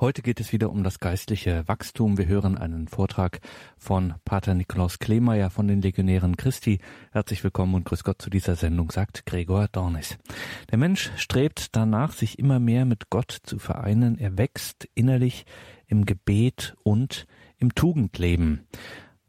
Heute geht es wieder um das geistliche Wachstum. Wir hören einen Vortrag von Pater Nikolaus Kleemeyer von den Legionären Christi. Herzlich willkommen und grüß Gott zu dieser Sendung, sagt Gregor Dornis. Der Mensch strebt danach, sich immer mehr mit Gott zu vereinen. Er wächst innerlich im Gebet und im Tugendleben.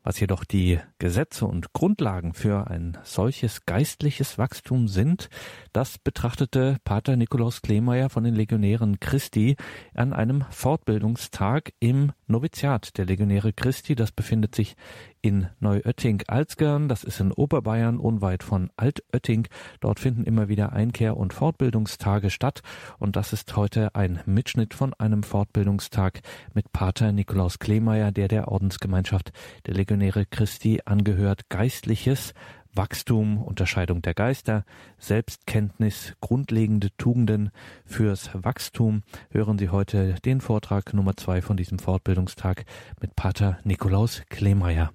Was jedoch die Gesetze und Grundlagen für ein solches geistliches Wachstum sind, das betrachtete Pater Nikolaus Kleemeyer von den Legionären Christi an einem Fortbildungstag im Noviziat der Legionäre Christi. Das befindet sich in Neuötting-Alzgern, das ist in Oberbayern unweit von Altötting. Dort finden immer wieder Einkehr- und Fortbildungstage statt und das ist heute ein Mitschnitt von einem Fortbildungstag mit Pater Nikolaus Kleemeyer, der der Ordensgemeinschaft der Legionäre Christi angehört. Geistliches Wachstum, Unterscheidung der Geister, Selbstkenntnis, grundlegende Tugenden fürs Wachstum. Hören Sie heute den Vortrag Nummer zwei von diesem Fortbildungstag mit Pater Nikolaus Kleemeyer.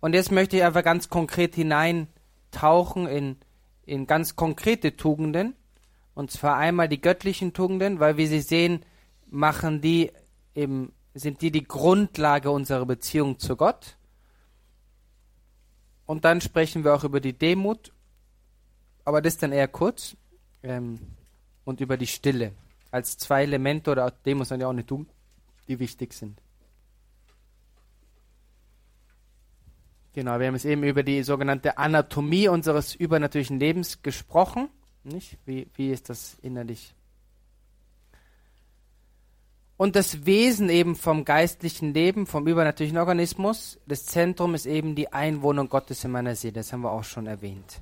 Und jetzt möchte ich einfach ganz konkret hineintauchen in, in ganz konkrete Tugenden. Und zwar einmal die göttlichen Tugenden, weil wie Sie sehen, machen die eben, sind die die Grundlage unserer Beziehung zu Gott. Und dann sprechen wir auch über die Demut, aber das dann eher kurz. Ähm, und über die Stille als zwei Elemente oder Demut sind ja auch nicht tun, die wichtig sind. Genau, wir haben es eben über die sogenannte Anatomie unseres übernatürlichen Lebens gesprochen. Nicht? Wie, wie ist das innerlich? Und das Wesen eben vom geistlichen Leben, vom übernatürlichen Organismus, das Zentrum ist eben die Einwohnung Gottes in meiner Seele. Das haben wir auch schon erwähnt.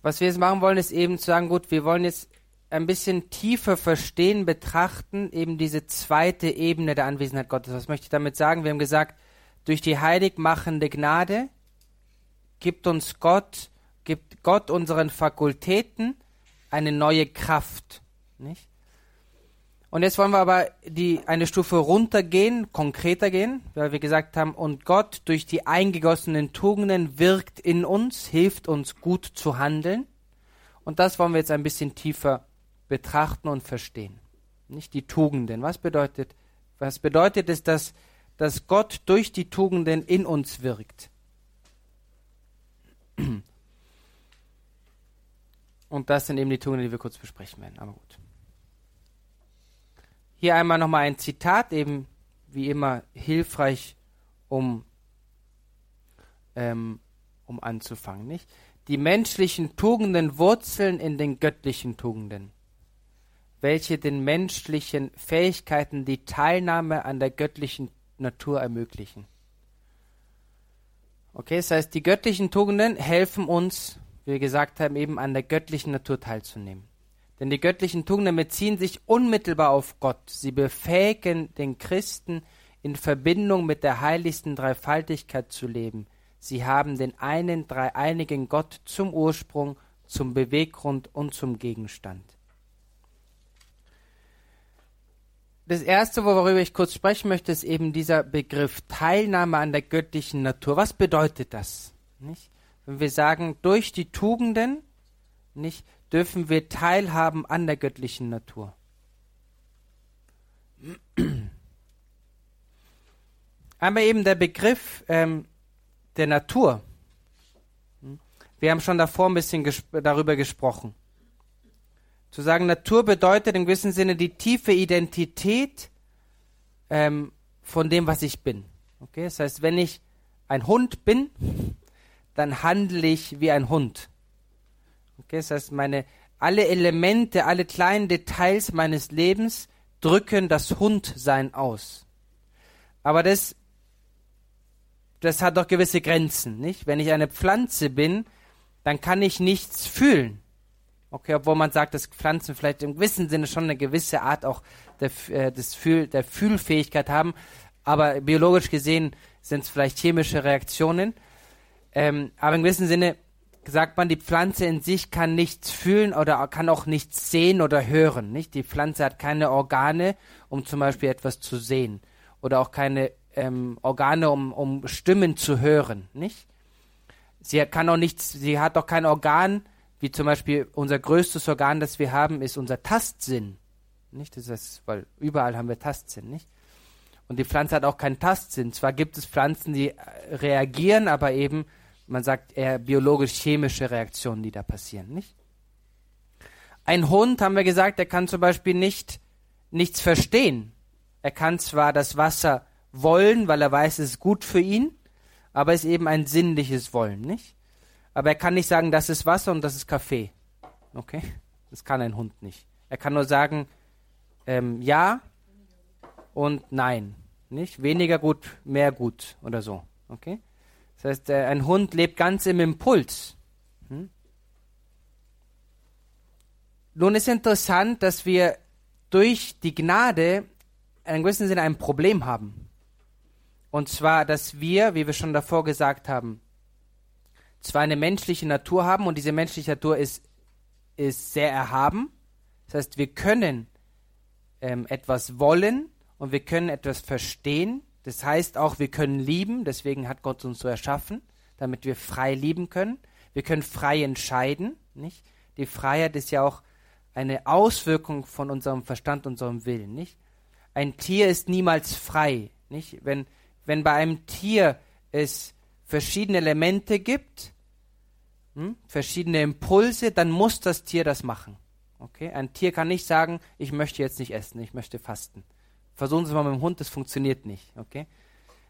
Was wir jetzt machen wollen, ist eben zu sagen, gut, wir wollen jetzt ein bisschen tiefer verstehen, betrachten, eben diese zweite Ebene der Anwesenheit Gottes. Was möchte ich damit sagen? Wir haben gesagt, durch die heiligmachende Gnade gibt uns Gott, gibt Gott unseren Fakultäten eine neue Kraft. Nicht? Und jetzt wollen wir aber die, eine Stufe runtergehen, konkreter gehen, weil wir gesagt haben, und Gott durch die eingegossenen Tugenden wirkt in uns, hilft uns gut zu handeln. Und das wollen wir jetzt ein bisschen tiefer betrachten und verstehen. Nicht die Tugenden. Was bedeutet, was bedeutet es, dass dass Gott durch die Tugenden in uns wirkt. Und das sind eben die Tugenden, die wir kurz besprechen werden. Aber gut. Hier einmal nochmal ein Zitat, eben wie immer hilfreich, um, ähm, um anzufangen. Nicht? Die menschlichen Tugenden wurzeln in den göttlichen Tugenden, welche den menschlichen Fähigkeiten die Teilnahme an der göttlichen Natur ermöglichen. Okay, das heißt, die göttlichen Tugenden helfen uns, wie wir gesagt haben, eben an der göttlichen Natur teilzunehmen. Denn die göttlichen Tugenden beziehen sich unmittelbar auf Gott. Sie befähigen den Christen, in Verbindung mit der heiligsten Dreifaltigkeit zu leben. Sie haben den einen dreieinigen Gott zum Ursprung, zum Beweggrund und zum Gegenstand. Das erste, worüber ich kurz sprechen möchte, ist eben dieser Begriff Teilnahme an der göttlichen Natur. Was bedeutet das? Nicht? Wenn wir sagen, durch die Tugenden nicht, dürfen wir teilhaben an der göttlichen Natur. Einmal eben der Begriff ähm, der Natur. Wir haben schon davor ein bisschen gesp darüber gesprochen. Zu sagen, Natur bedeutet im gewissen Sinne die tiefe Identität ähm, von dem, was ich bin. Okay, das heißt, wenn ich ein Hund bin, dann handle ich wie ein Hund. Okay, das heißt, meine alle Elemente, alle kleinen Details meines Lebens drücken das Hundsein aus. Aber das, das hat doch gewisse Grenzen, nicht? Wenn ich eine Pflanze bin, dann kann ich nichts fühlen. Okay, obwohl man sagt, dass Pflanzen vielleicht im gewissen Sinne schon eine gewisse Art auch der, äh, des Fühl, der Fühlfähigkeit haben, aber biologisch gesehen sind es vielleicht chemische Reaktionen. Ähm, aber im gewissen Sinne sagt man, die Pflanze in sich kann nichts fühlen oder kann auch nichts sehen oder hören. Nicht? Die Pflanze hat keine Organe, um zum Beispiel etwas zu sehen oder auch keine ähm, Organe, um, um Stimmen zu hören. Nicht? Sie kann auch nichts, sie hat auch kein Organ, wie zum Beispiel unser größtes Organ, das wir haben, ist unser Tastsinn. Nicht? Das ist, weil überall haben wir Tastsinn, nicht? Und die Pflanze hat auch keinen Tastsinn. Zwar gibt es Pflanzen, die äh, reagieren, aber eben, man sagt eher biologisch-chemische Reaktionen, die da passieren, nicht? Ein Hund, haben wir gesagt, der kann zum Beispiel nicht nichts verstehen. Er kann zwar das Wasser wollen, weil er weiß, es ist gut für ihn, aber es ist eben ein sinnliches Wollen, nicht? Aber er kann nicht sagen, das ist Wasser und das ist Kaffee. Okay? Das kann ein Hund nicht. Er kann nur sagen, ähm, ja und nein. Nicht? Weniger gut, mehr gut oder so. Okay? Das heißt, äh, ein Hund lebt ganz im Impuls. Hm? Nun ist interessant, dass wir durch die Gnade in gewissen Sinne ein Problem haben. Und zwar, dass wir, wie wir schon davor gesagt haben, zwar eine menschliche Natur haben und diese menschliche Natur ist, ist sehr erhaben. Das heißt, wir können ähm, etwas wollen und wir können etwas verstehen. Das heißt auch, wir können lieben. Deswegen hat Gott uns so erschaffen, damit wir frei lieben können. Wir können frei entscheiden. Nicht? Die Freiheit ist ja auch eine Auswirkung von unserem Verstand, unserem Willen. Nicht? Ein Tier ist niemals frei. Nicht? Wenn, wenn bei einem Tier es verschiedene Elemente gibt, hm, verschiedene Impulse, dann muss das Tier das machen. Okay? Ein Tier kann nicht sagen, ich möchte jetzt nicht essen, ich möchte fasten. Versuchen Sie mal mit dem Hund, das funktioniert nicht. Okay?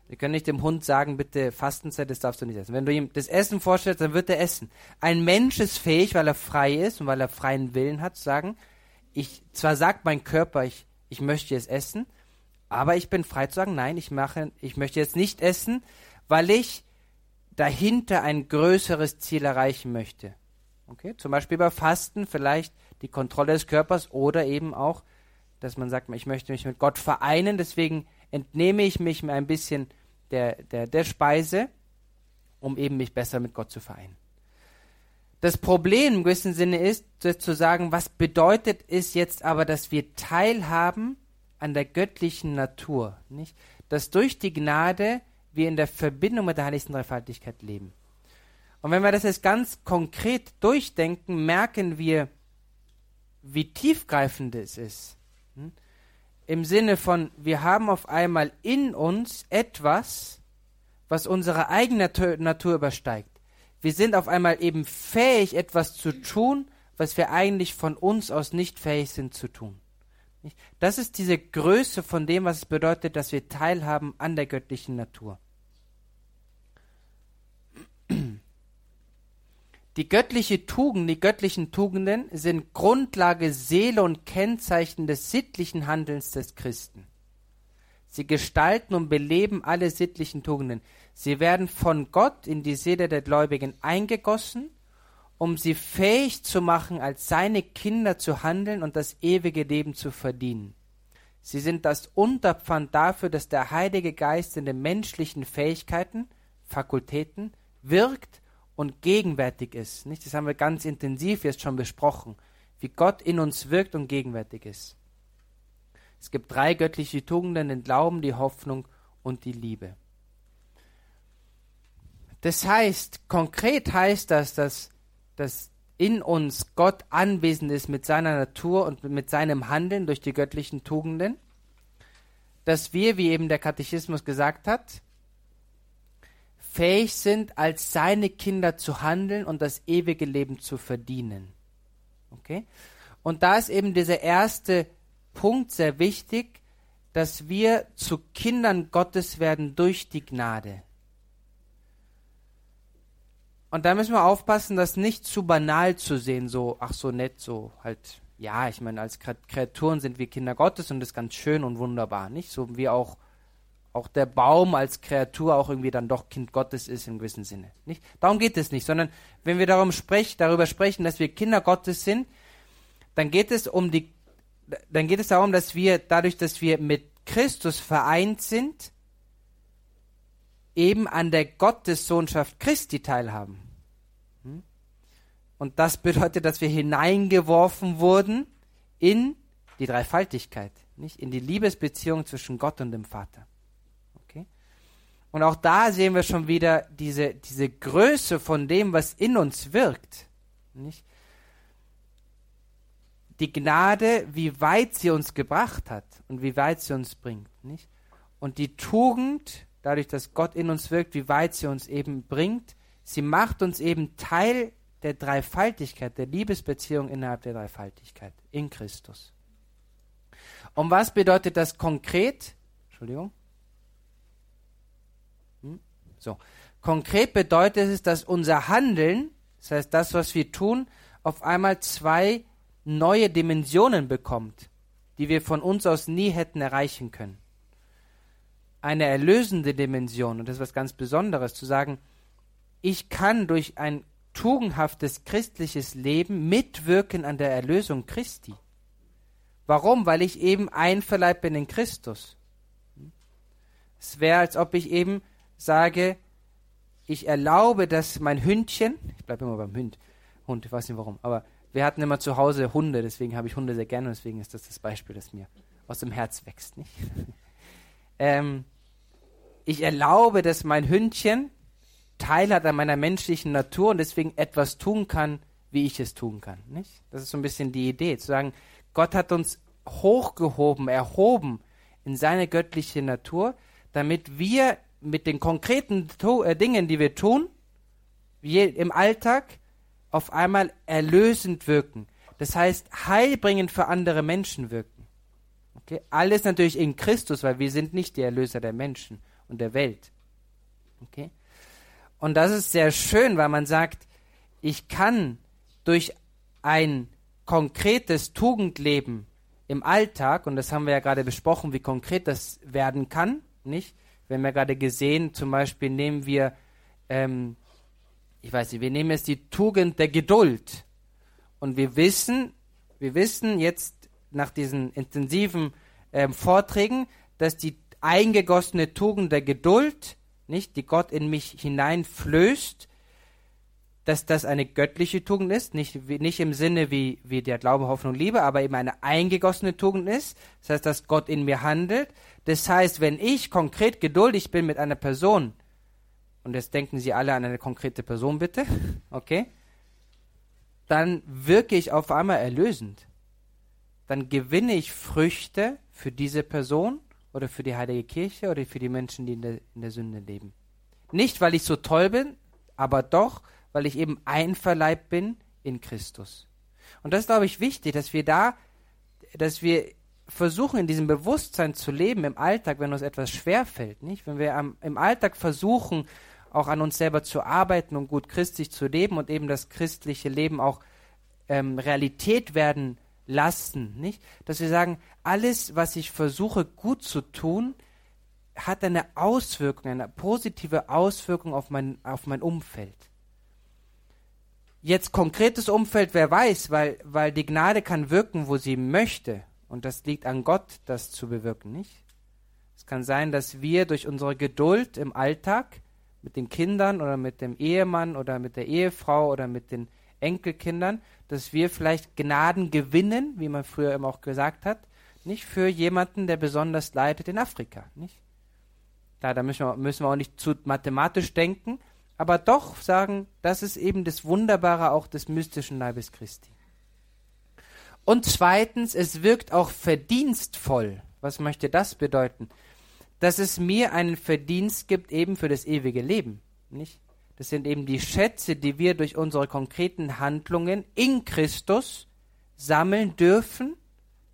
Sie können nicht dem Hund sagen, bitte Fastenzeit, das darfst du nicht essen. Wenn du ihm das Essen vorstellst, dann wird er essen. Ein Mensch ist fähig, weil er frei ist und weil er freien Willen hat, zu sagen, ich, zwar sagt mein Körper, ich, ich möchte jetzt essen, aber ich bin frei zu sagen, nein, ich mache, ich möchte jetzt nicht essen, weil ich dahinter ein größeres Ziel erreichen möchte. Okay? Zum Beispiel bei Fasten vielleicht die Kontrolle des Körpers oder eben auch, dass man sagt, ich möchte mich mit Gott vereinen, deswegen entnehme ich mich ein bisschen der, der, der Speise, um eben mich besser mit Gott zu vereinen. Das Problem im gewissen Sinne ist, zu sagen, was bedeutet es jetzt aber, dass wir teilhaben an der göttlichen Natur, nicht? Dass durch die Gnade wir in der Verbindung mit der heiligsten Dreifaltigkeit leben. Und wenn wir das jetzt ganz konkret durchdenken, merken wir, wie tiefgreifend es ist. Hm? Im Sinne von, wir haben auf einmal in uns etwas, was unsere eigene Natur übersteigt. Wir sind auf einmal eben fähig, etwas zu tun, was wir eigentlich von uns aus nicht fähig sind zu tun. Das ist diese Größe von dem, was es bedeutet, dass wir teilhaben an der göttlichen Natur. Die göttliche Tugend, die göttlichen Tugenden sind Grundlage, Seele und Kennzeichen des sittlichen Handelns des Christen. Sie gestalten und beleben alle sittlichen Tugenden. Sie werden von Gott in die Seele der Gläubigen eingegossen, um sie fähig zu machen, als seine Kinder zu handeln und das ewige Leben zu verdienen. Sie sind das Unterpfand dafür, dass der Heilige Geist in den menschlichen Fähigkeiten, Fakultäten wirkt und gegenwärtig ist. Nicht? Das haben wir ganz intensiv jetzt schon besprochen, wie Gott in uns wirkt und gegenwärtig ist. Es gibt drei göttliche Tugenden, den Glauben, die Hoffnung und die Liebe. Das heißt, konkret heißt das, dass, dass in uns Gott anwesend ist mit seiner Natur und mit seinem Handeln durch die göttlichen Tugenden, dass wir, wie eben der Katechismus gesagt hat, fähig sind, als seine Kinder zu handeln und das ewige Leben zu verdienen. Okay? Und da ist eben dieser erste Punkt sehr wichtig, dass wir zu Kindern Gottes werden durch die Gnade. Und da müssen wir aufpassen, das nicht zu banal zu sehen, so, ach so nett, so halt, ja, ich meine, als Kreaturen sind wir Kinder Gottes und das ist ganz schön und wunderbar, nicht? So wie auch auch der Baum als Kreatur auch irgendwie dann doch Kind Gottes ist im gewissen Sinne. Nicht? Darum geht es nicht, sondern wenn wir darum sprech, darüber sprechen, dass wir Kinder Gottes sind, dann geht es um die, dann geht es darum, dass wir dadurch, dass wir mit Christus vereint sind, eben an der Gottessohnschaft Christi teilhaben. Hm? Und das bedeutet, dass wir hineingeworfen wurden in die Dreifaltigkeit, nicht in die Liebesbeziehung zwischen Gott und dem Vater. Und auch da sehen wir schon wieder diese, diese Größe von dem, was in uns wirkt. Nicht? die Gnade, wie weit sie uns gebracht hat und wie weit sie uns bringt, nicht? Und die Tugend, dadurch, dass Gott in uns wirkt, wie weit sie uns eben bringt, sie macht uns eben Teil der Dreifaltigkeit, der Liebesbeziehung innerhalb der Dreifaltigkeit in Christus. Und was bedeutet das konkret? Entschuldigung. Hm? So. Konkret bedeutet es, dass unser Handeln, das heißt das, was wir tun, auf einmal zwei neue Dimensionen bekommt, die wir von uns aus nie hätten erreichen können. Eine erlösende Dimension, und das ist was ganz Besonderes, zu sagen, ich kann durch ein tugendhaftes christliches Leben mitwirken an der Erlösung Christi. Warum? Weil ich eben einverleibt bin in Christus. Es wäre, als ob ich eben sage, ich erlaube, dass mein Hündchen, ich bleibe immer beim Hund, Hund, ich weiß nicht warum, aber wir hatten immer zu Hause Hunde, deswegen habe ich Hunde sehr gerne und deswegen ist das das Beispiel, das mir aus dem Herz wächst. Nicht? ähm, ich erlaube, dass mein Hündchen Teil hat an meiner menschlichen Natur und deswegen etwas tun kann, wie ich es tun kann. Nicht? Das ist so ein bisschen die Idee, zu sagen, Gott hat uns hochgehoben, erhoben in seine göttliche Natur, damit wir mit den konkreten to äh, Dingen, die wir tun, wie im Alltag, auf einmal erlösend wirken. Das heißt, heilbringend für andere Menschen wirken. Okay? Alles natürlich in Christus, weil wir sind nicht die Erlöser der Menschen und der Welt. Okay? Und das ist sehr schön, weil man sagt, ich kann durch ein konkretes Tugendleben im Alltag, und das haben wir ja gerade besprochen, wie konkret das werden kann, nicht? Wir haben ja gerade gesehen, zum Beispiel nehmen wir ähm, ich weiß nicht, wir nehmen jetzt die Tugend der Geduld. Und wir wissen, wir wissen jetzt nach diesen intensiven äh, Vorträgen, dass die eingegossene Tugend der Geduld, nicht, die Gott in mich hineinflößt, dass das eine göttliche Tugend ist, nicht, nicht im Sinne wie, wie der Glaube, Hoffnung, Liebe, aber eben eine eingegossene Tugend ist. Das heißt, dass Gott in mir handelt. Das heißt, wenn ich konkret geduldig bin mit einer Person, und jetzt denken Sie alle an eine konkrete Person bitte, okay? Dann wirke ich auf einmal erlösend. Dann gewinne ich Früchte für diese Person oder für die heilige Kirche oder für die Menschen, die in der, in der Sünde leben. Nicht, weil ich so toll bin, aber doch, weil ich eben einverleibt bin in Christus. Und das ist, glaube ich, wichtig, dass wir da, dass wir versuchen, in diesem Bewusstsein zu leben im Alltag, wenn uns etwas schwerfällt, nicht? Wenn wir am, im Alltag versuchen, auch an uns selber zu arbeiten und gut christlich zu leben und eben das christliche Leben auch ähm, Realität werden lassen, nicht? Dass wir sagen, alles, was ich versuche gut zu tun, hat eine Auswirkung, eine positive Auswirkung auf mein, auf mein Umfeld. Jetzt konkretes Umfeld, wer weiß, weil, weil die Gnade kann wirken, wo sie möchte. Und das liegt an Gott, das zu bewirken, nicht? Es kann sein, dass wir durch unsere Geduld im Alltag mit den Kindern oder mit dem Ehemann oder mit der Ehefrau oder mit den Enkelkindern, dass wir vielleicht Gnaden gewinnen, wie man früher immer auch gesagt hat, nicht für jemanden, der besonders leidet in Afrika, nicht? Da, da müssen wir, müssen wir auch nicht zu mathematisch denken, aber doch sagen, das ist eben das Wunderbare auch des mystischen Leibes Christi. Und zweitens, es wirkt auch verdienstvoll. Was möchte das bedeuten? dass es mir einen Verdienst gibt eben für das ewige Leben, nicht? Das sind eben die Schätze, die wir durch unsere konkreten Handlungen in Christus sammeln dürfen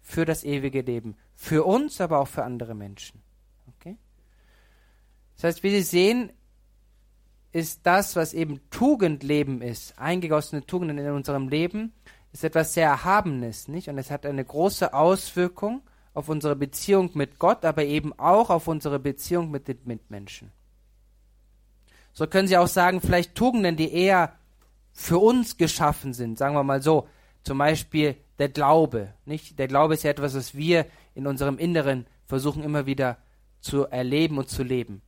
für das ewige Leben. Für uns, aber auch für andere Menschen. Okay? Das heißt, wie Sie sehen, ist das, was eben Tugendleben ist, eingegossene Tugenden in unserem Leben, ist etwas sehr Erhabenes, nicht? Und es hat eine große Auswirkung auf unsere Beziehung mit Gott, aber eben auch auf unsere Beziehung mit den Mitmenschen. So können Sie auch sagen, vielleicht Tugenden, die eher für uns geschaffen sind, sagen wir mal so, zum Beispiel der Glaube. Nicht? Der Glaube ist ja etwas, was wir in unserem Inneren versuchen immer wieder zu erleben und zu leben.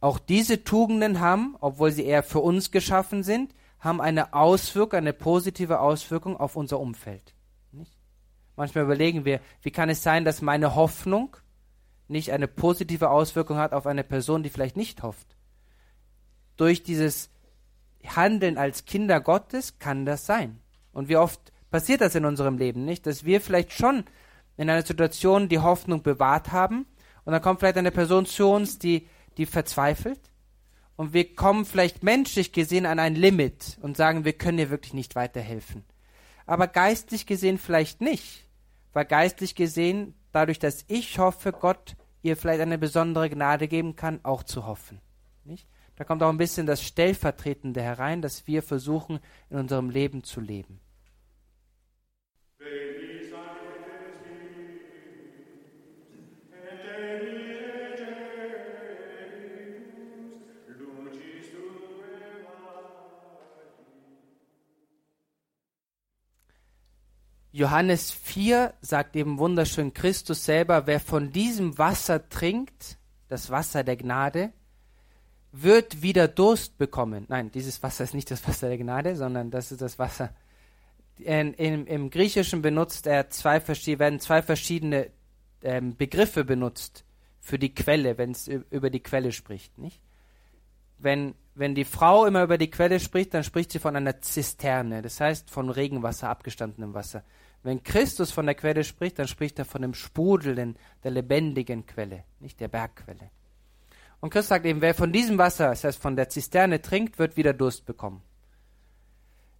Auch diese Tugenden haben, obwohl sie eher für uns geschaffen sind, haben eine Auswirkung, eine positive Auswirkung auf unser Umfeld. Manchmal überlegen wir, wie kann es sein, dass meine Hoffnung nicht eine positive Auswirkung hat auf eine Person, die vielleicht nicht hofft. Durch dieses Handeln als Kinder Gottes kann das sein. Und wie oft passiert das in unserem Leben, nicht? Dass wir vielleicht schon in einer Situation die Hoffnung bewahrt haben und dann kommt vielleicht eine Person zu uns, die, die verzweifelt und wir kommen vielleicht menschlich gesehen an ein Limit und sagen, wir können ihr wirklich nicht weiterhelfen. Aber geistlich gesehen vielleicht nicht, weil geistlich gesehen, dadurch, dass ich hoffe, Gott ihr vielleicht eine besondere Gnade geben kann, auch zu hoffen. Nicht? Da kommt auch ein bisschen das Stellvertretende herein, dass wir versuchen, in unserem Leben zu leben. Johannes 4 sagt eben wunderschön Christus selber, wer von diesem Wasser trinkt, das Wasser der Gnade, wird wieder Durst bekommen. Nein, dieses Wasser ist nicht das Wasser der Gnade, sondern das ist das Wasser. In, in, Im Griechischen benutzt er zwei, werden zwei verschiedene ähm, Begriffe benutzt für die Quelle, wenn es über die Quelle spricht. Nicht? Wenn, wenn die Frau immer über die Quelle spricht, dann spricht sie von einer Zisterne, das heißt von Regenwasser, abgestandenem Wasser. Wenn Christus von der Quelle spricht, dann spricht er von dem Sprudeln der lebendigen Quelle, nicht der Bergquelle. Und Christus sagt eben, wer von diesem Wasser, das heißt von der Zisterne trinkt, wird wieder Durst bekommen.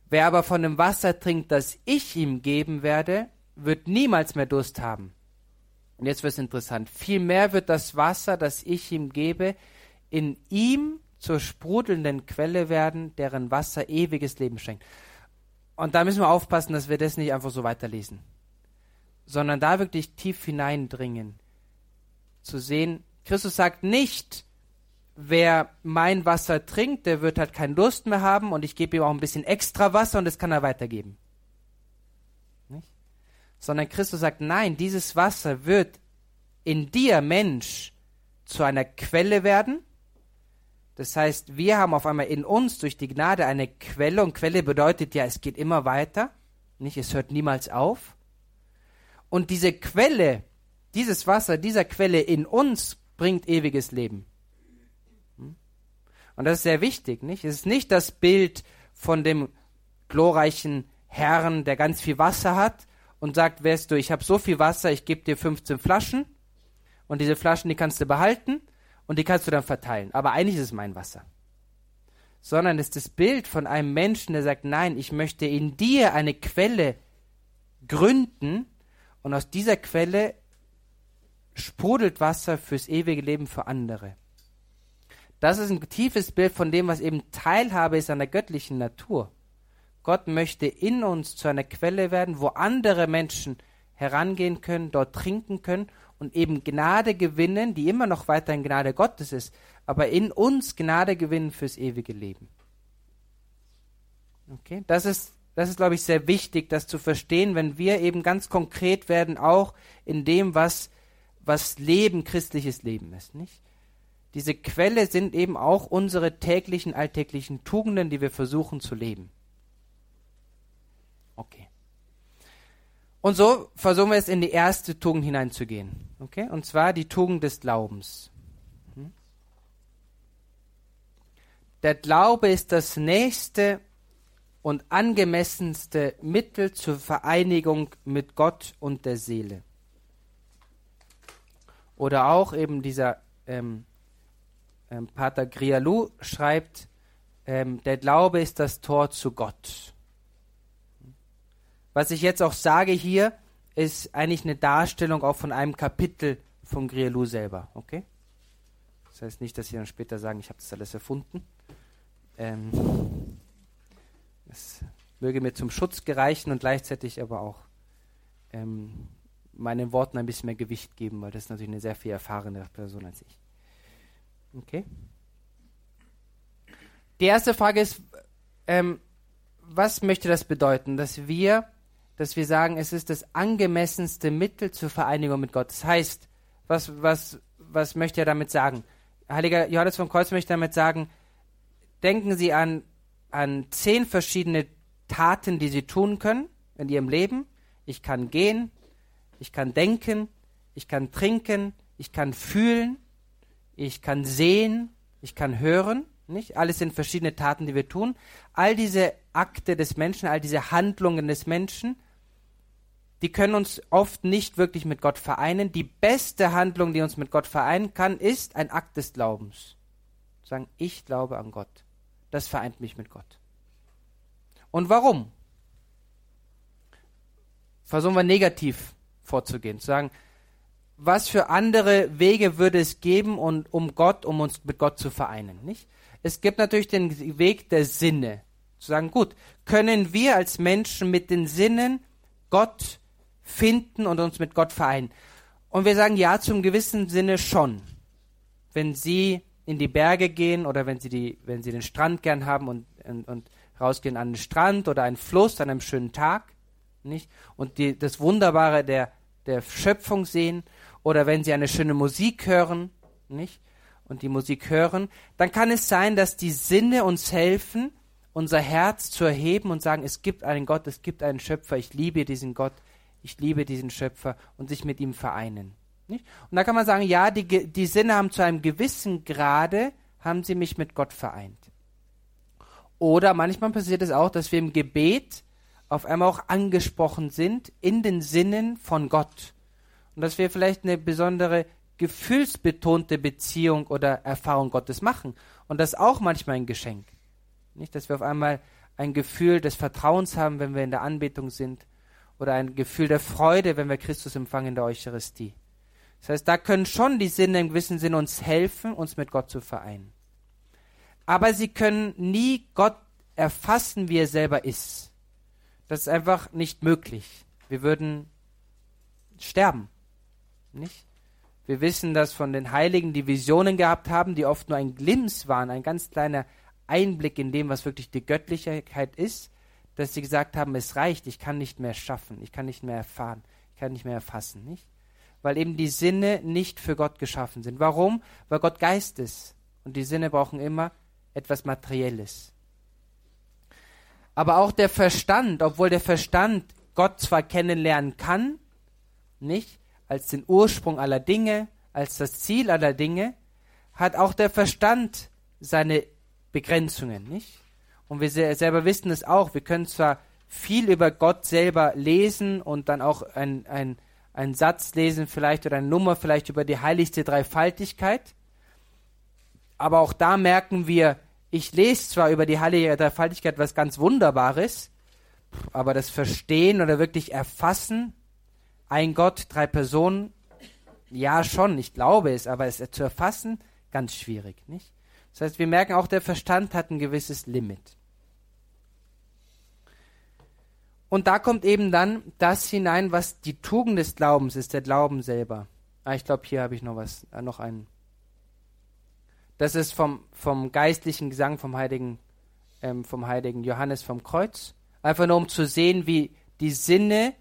Wer aber von dem Wasser trinkt, das ich ihm geben werde, wird niemals mehr Durst haben. Und jetzt wird es interessant. Vielmehr wird das Wasser, das ich ihm gebe, in ihm zur sprudelnden Quelle werden, deren Wasser ewiges Leben schenkt. Und da müssen wir aufpassen, dass wir das nicht einfach so weiterlesen, sondern da wirklich tief hineindringen, zu sehen, Christus sagt nicht, wer mein Wasser trinkt, der wird halt keinen Durst mehr haben und ich gebe ihm auch ein bisschen extra Wasser und das kann er weitergeben. Nicht? Sondern Christus sagt, nein, dieses Wasser wird in dir, Mensch, zu einer Quelle werden das heißt, wir haben auf einmal in uns durch die Gnade eine Quelle und Quelle bedeutet ja, es geht immer weiter, nicht, es hört niemals auf. Und diese Quelle, dieses Wasser, dieser Quelle in uns bringt ewiges Leben. Hm? Und das ist sehr wichtig, nicht? Es ist nicht das Bild von dem glorreichen Herrn, der ganz viel Wasser hat und sagt, weißt du, ich habe so viel Wasser, ich gebe dir 15 Flaschen und diese Flaschen, die kannst du behalten und die kannst du dann verteilen. Aber eigentlich ist es mein Wasser. Sondern es ist das Bild von einem Menschen, der sagt, nein, ich möchte in dir eine Quelle gründen und aus dieser Quelle sprudelt Wasser fürs ewige Leben für andere. Das ist ein tiefes Bild von dem, was eben Teilhabe ist an der göttlichen Natur. Gott möchte in uns zu einer Quelle werden, wo andere Menschen herangehen können, dort trinken können und eben Gnade gewinnen, die immer noch weiterhin Gnade Gottes ist, aber in uns Gnade gewinnen fürs ewige Leben. Okay, das ist, das ist, glaube ich, sehr wichtig, das zu verstehen, wenn wir eben ganz konkret werden, auch in dem, was, was Leben, christliches Leben ist, nicht? Diese Quelle sind eben auch unsere täglichen, alltäglichen Tugenden, die wir versuchen zu leben. Okay. Und so versuchen wir es in die erste Tugend hineinzugehen. Okay? Und zwar die Tugend des Glaubens. Hm? Der Glaube ist das nächste und angemessenste Mittel zur Vereinigung mit Gott und der Seele. Oder auch eben dieser ähm, ähm, Pater Grialou schreibt, ähm, der Glaube ist das Tor zu Gott. Was ich jetzt auch sage hier, ist eigentlich eine Darstellung auch von einem Kapitel von Grielou selber, okay? Das heißt nicht, dass Sie dann später sagen, ich habe das alles erfunden. Ähm, es möge mir zum Schutz gereichen und gleichzeitig aber auch ähm, meinen Worten ein bisschen mehr Gewicht geben, weil das ist natürlich eine sehr viel erfahrene Person als ich. Okay? Die erste Frage ist, ähm, was möchte das bedeuten, dass wir dass wir sagen, es ist das angemessenste Mittel zur Vereinigung mit Gott. Das heißt, was, was, was möchte er damit sagen? Heiliger Johannes von Kreuz möchte damit sagen, denken Sie an, an zehn verschiedene Taten, die Sie tun können in Ihrem Leben. Ich kann gehen, ich kann denken, ich kann trinken, ich kann fühlen, ich kann sehen, ich kann hören. Nicht? Alles sind verschiedene Taten, die wir tun. All diese Akte des Menschen, all diese Handlungen des Menschen – die können uns oft nicht wirklich mit Gott vereinen. Die beste Handlung, die uns mit Gott vereinen kann, ist ein Akt des Glaubens. Sagen, ich glaube an Gott. Das vereint mich mit Gott. Und warum? Versuchen wir negativ vorzugehen. Zu sagen, was für andere Wege würde es geben, um, Gott, um uns mit Gott zu vereinen, nicht? Es gibt natürlich den Weg der Sinne. Zu sagen, gut, können wir als Menschen mit den Sinnen Gott finden und uns mit Gott vereinen? Und wir sagen ja, zum gewissen Sinne schon. Wenn Sie in die Berge gehen oder wenn Sie, die, wenn Sie den Strand gern haben und, und, und rausgehen an den Strand oder einen Fluss an einem schönen Tag, nicht? Und die, das Wunderbare der, der Schöpfung sehen oder wenn Sie eine schöne Musik hören, nicht? Und die Musik hören, dann kann es sein, dass die Sinne uns helfen, unser Herz zu erheben und sagen, es gibt einen Gott, es gibt einen Schöpfer, ich liebe diesen Gott, ich liebe diesen Schöpfer und sich mit ihm vereinen. Nicht? Und da kann man sagen, ja, die, die Sinne haben zu einem gewissen Grade, haben sie mich mit Gott vereint. Oder manchmal passiert es auch, dass wir im Gebet auf einmal auch angesprochen sind in den Sinnen von Gott. Und dass wir vielleicht eine besondere gefühlsbetonte Beziehung oder Erfahrung Gottes machen. Und das ist auch manchmal ein Geschenk. Nicht, dass wir auf einmal ein Gefühl des Vertrauens haben, wenn wir in der Anbetung sind. Oder ein Gefühl der Freude, wenn wir Christus empfangen in der Eucharistie. Das heißt, da können schon die Sinne im gewissen Sinne uns helfen, uns mit Gott zu vereinen. Aber sie können nie Gott erfassen, wie er selber ist. Das ist einfach nicht möglich. Wir würden sterben. Nicht? Wir wissen das von den Heiligen, die Visionen gehabt haben, die oft nur ein Glimps waren, ein ganz kleiner Einblick in dem, was wirklich die Göttlichkeit ist, dass sie gesagt haben, es reicht, ich kann nicht mehr schaffen, ich kann nicht mehr erfahren, ich kann nicht mehr erfassen, nicht? weil eben die Sinne nicht für Gott geschaffen sind. Warum? Weil Gott Geist ist und die Sinne brauchen immer etwas Materielles. Aber auch der Verstand, obwohl der Verstand Gott zwar kennenlernen kann, nicht als den Ursprung aller Dinge, als das Ziel aller Dinge, hat auch der Verstand seine Begrenzungen, nicht? Und wir selber wissen es auch. Wir können zwar viel über Gott selber lesen und dann auch ein, ein einen Satz lesen vielleicht oder eine Nummer vielleicht über die heiligste Dreifaltigkeit. Aber auch da merken wir, ich lese zwar über die heilige Dreifaltigkeit was ganz Wunderbares, aber das Verstehen oder wirklich Erfassen, ein Gott, drei Personen, ja schon, ich glaube es, aber es zu erfassen, ganz schwierig, nicht? Das heißt, wir merken auch, der Verstand hat ein gewisses Limit. Und da kommt eben dann das hinein, was die Tugend des Glaubens ist, der Glauben selber. Ah, ich glaube, hier habe ich noch was, äh, noch einen. Das ist vom, vom geistlichen Gesang vom heiligen, ähm, vom heiligen Johannes vom Kreuz. Einfach nur um zu sehen, wie die Sinne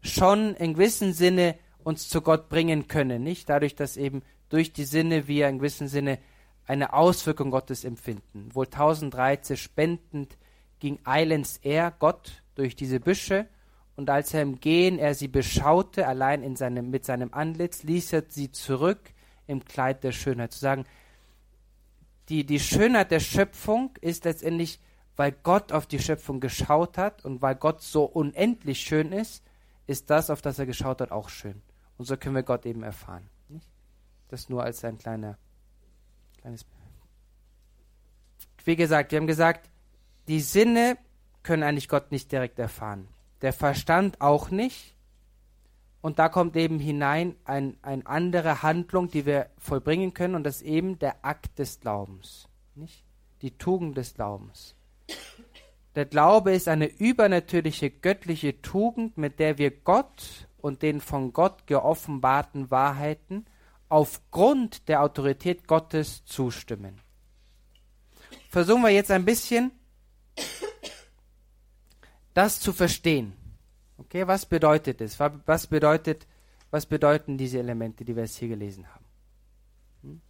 schon in gewissem Sinne uns zu Gott bringen können, nicht? Dadurch, dass eben durch die Sinne wir in gewissem Sinne eine Auswirkung Gottes empfinden. Wohl 1013 spendend ging eilends er, Gott, durch diese Büsche, und als er im Gehen er sie beschaute, allein in seinem, mit seinem Antlitz, ließ er sie zurück im Kleid der Schönheit. Zu sagen, die, die Schönheit der Schöpfung ist letztendlich, weil Gott auf die Schöpfung geschaut hat und weil Gott so unendlich schön ist, ist das, auf das er geschaut hat, auch schön. Und so können wir Gott eben erfahren. Das nur als ein kleiner, kleines. Wie gesagt, wir haben gesagt, die Sinne können eigentlich Gott nicht direkt erfahren. Der Verstand auch nicht. Und da kommt eben hinein ein, eine andere Handlung, die wir vollbringen können, und das ist eben der Akt des Glaubens. Nicht? Die Tugend des Glaubens. Der Glaube ist eine übernatürliche göttliche Tugend, mit der wir Gott und den von Gott geoffenbarten Wahrheiten aufgrund der Autorität Gottes zustimmen. Versuchen wir jetzt ein bisschen das zu verstehen. Okay, was bedeutet es? Was bedeutet, was bedeuten diese Elemente, die wir jetzt hier gelesen haben? Hm?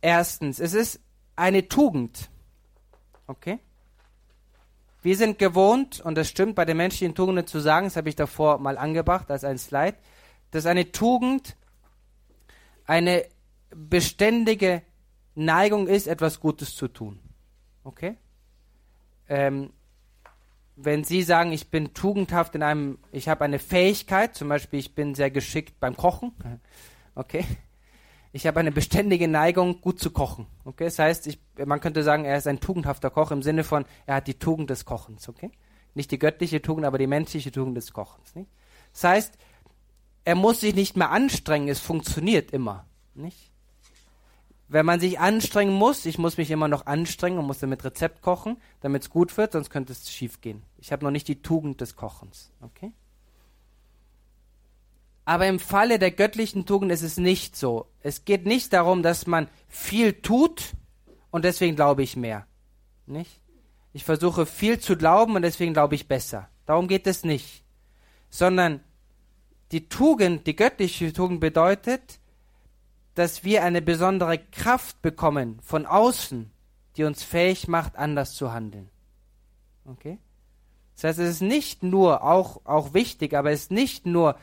Erstens, es ist eine Tugend. Okay? Wir sind gewohnt, und das stimmt bei den menschlichen Tugenden zu sagen, das habe ich davor mal angebracht als ein Slide, dass eine Tugend eine beständige Neigung ist, etwas Gutes zu tun. Okay? Ähm, wenn Sie sagen, ich bin tugendhaft in einem, ich habe eine Fähigkeit, zum Beispiel ich bin sehr geschickt beim Kochen, okay, ich habe eine beständige Neigung, gut zu kochen, okay, das heißt, ich, man könnte sagen, er ist ein tugendhafter Koch im Sinne von, er hat die Tugend des Kochens, okay, nicht die göttliche Tugend, aber die menschliche Tugend des Kochens, nicht? Das heißt, er muss sich nicht mehr anstrengen, es funktioniert immer, nicht? Wenn man sich anstrengen muss, ich muss mich immer noch anstrengen und muss damit Rezept kochen, damit es gut wird, sonst könnte es schief gehen. Ich habe noch nicht die Tugend des Kochens. Okay? Aber im Falle der göttlichen Tugend ist es nicht so. Es geht nicht darum, dass man viel tut und deswegen glaube ich mehr. Nicht? Ich versuche viel zu glauben und deswegen glaube ich besser. Darum geht es nicht. Sondern die Tugend, die göttliche Tugend bedeutet, dass wir eine besondere Kraft bekommen von außen, die uns fähig macht, anders zu handeln. Okay? Das heißt, es ist nicht nur, auch, auch wichtig, aber es ist nicht nur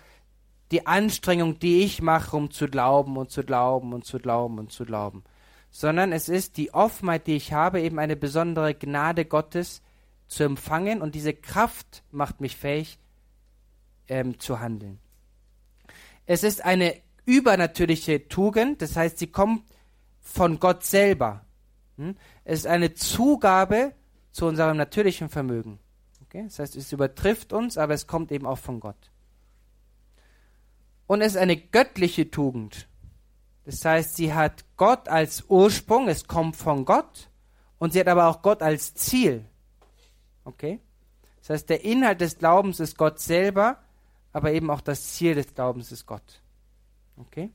die Anstrengung, die ich mache, um zu glauben und zu glauben und zu glauben und zu glauben, sondern es ist die Offenheit, die ich habe, eben eine besondere Gnade Gottes zu empfangen und diese Kraft macht mich fähig ähm, zu handeln. Es ist eine übernatürliche Tugend, das heißt, sie kommt von Gott selber. Hm? Es ist eine Zugabe zu unserem natürlichen Vermögen. Das heißt, es übertrifft uns, aber es kommt eben auch von Gott. Und es ist eine göttliche Tugend. Das heißt, sie hat Gott als Ursprung, es kommt von Gott, und sie hat aber auch Gott als Ziel. Okay? Das heißt, der Inhalt des Glaubens ist Gott selber, aber eben auch das Ziel des Glaubens ist Gott. Okay?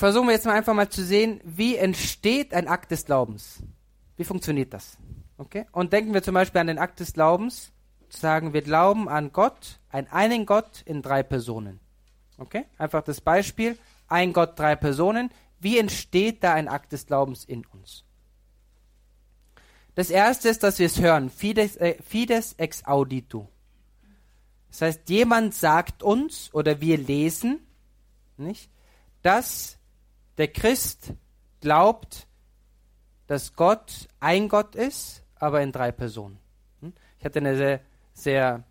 Versuchen wir jetzt mal einfach mal zu sehen, wie entsteht ein Akt des Glaubens? Wie funktioniert das? Okay? Und denken wir zum Beispiel an den Akt des Glaubens sagen, wir glauben an Gott, einen einen Gott in drei Personen. Okay? Einfach das Beispiel, ein Gott, drei Personen. Wie entsteht da ein Akt des Glaubens in uns? Das erste ist, dass wir es hören. Fides, äh, fides ex audito. Das heißt, jemand sagt uns oder wir lesen, nicht, dass der Christ glaubt, dass Gott ein Gott ist, aber in drei Personen. Hm? Ich hatte eine sehr sehr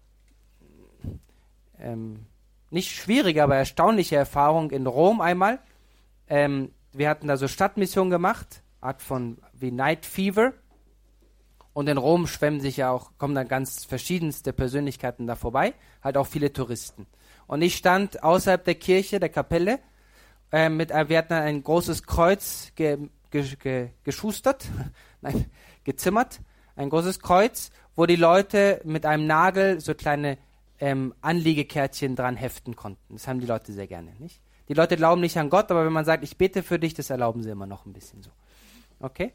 ähm, nicht schwierige, aber erstaunliche Erfahrung in Rom einmal. Ähm, wir hatten da so Stadtmission gemacht, Art von wie Night Fever. Und in Rom schwemmen sich ja auch, kommen dann ganz verschiedenste Persönlichkeiten da vorbei, halt auch viele Touristen. Und ich stand außerhalb der Kirche, der Kapelle, äh, mit, wir hatten ein großes Kreuz ge, ge, ge, geschustert, nein, gezimmert, ein großes Kreuz wo die Leute mit einem Nagel so kleine ähm, Anliegekärtchen dran heften konnten. Das haben die Leute sehr gerne, nicht? Die Leute glauben nicht an Gott, aber wenn man sagt, ich bete für dich, das erlauben sie immer noch ein bisschen so. Okay?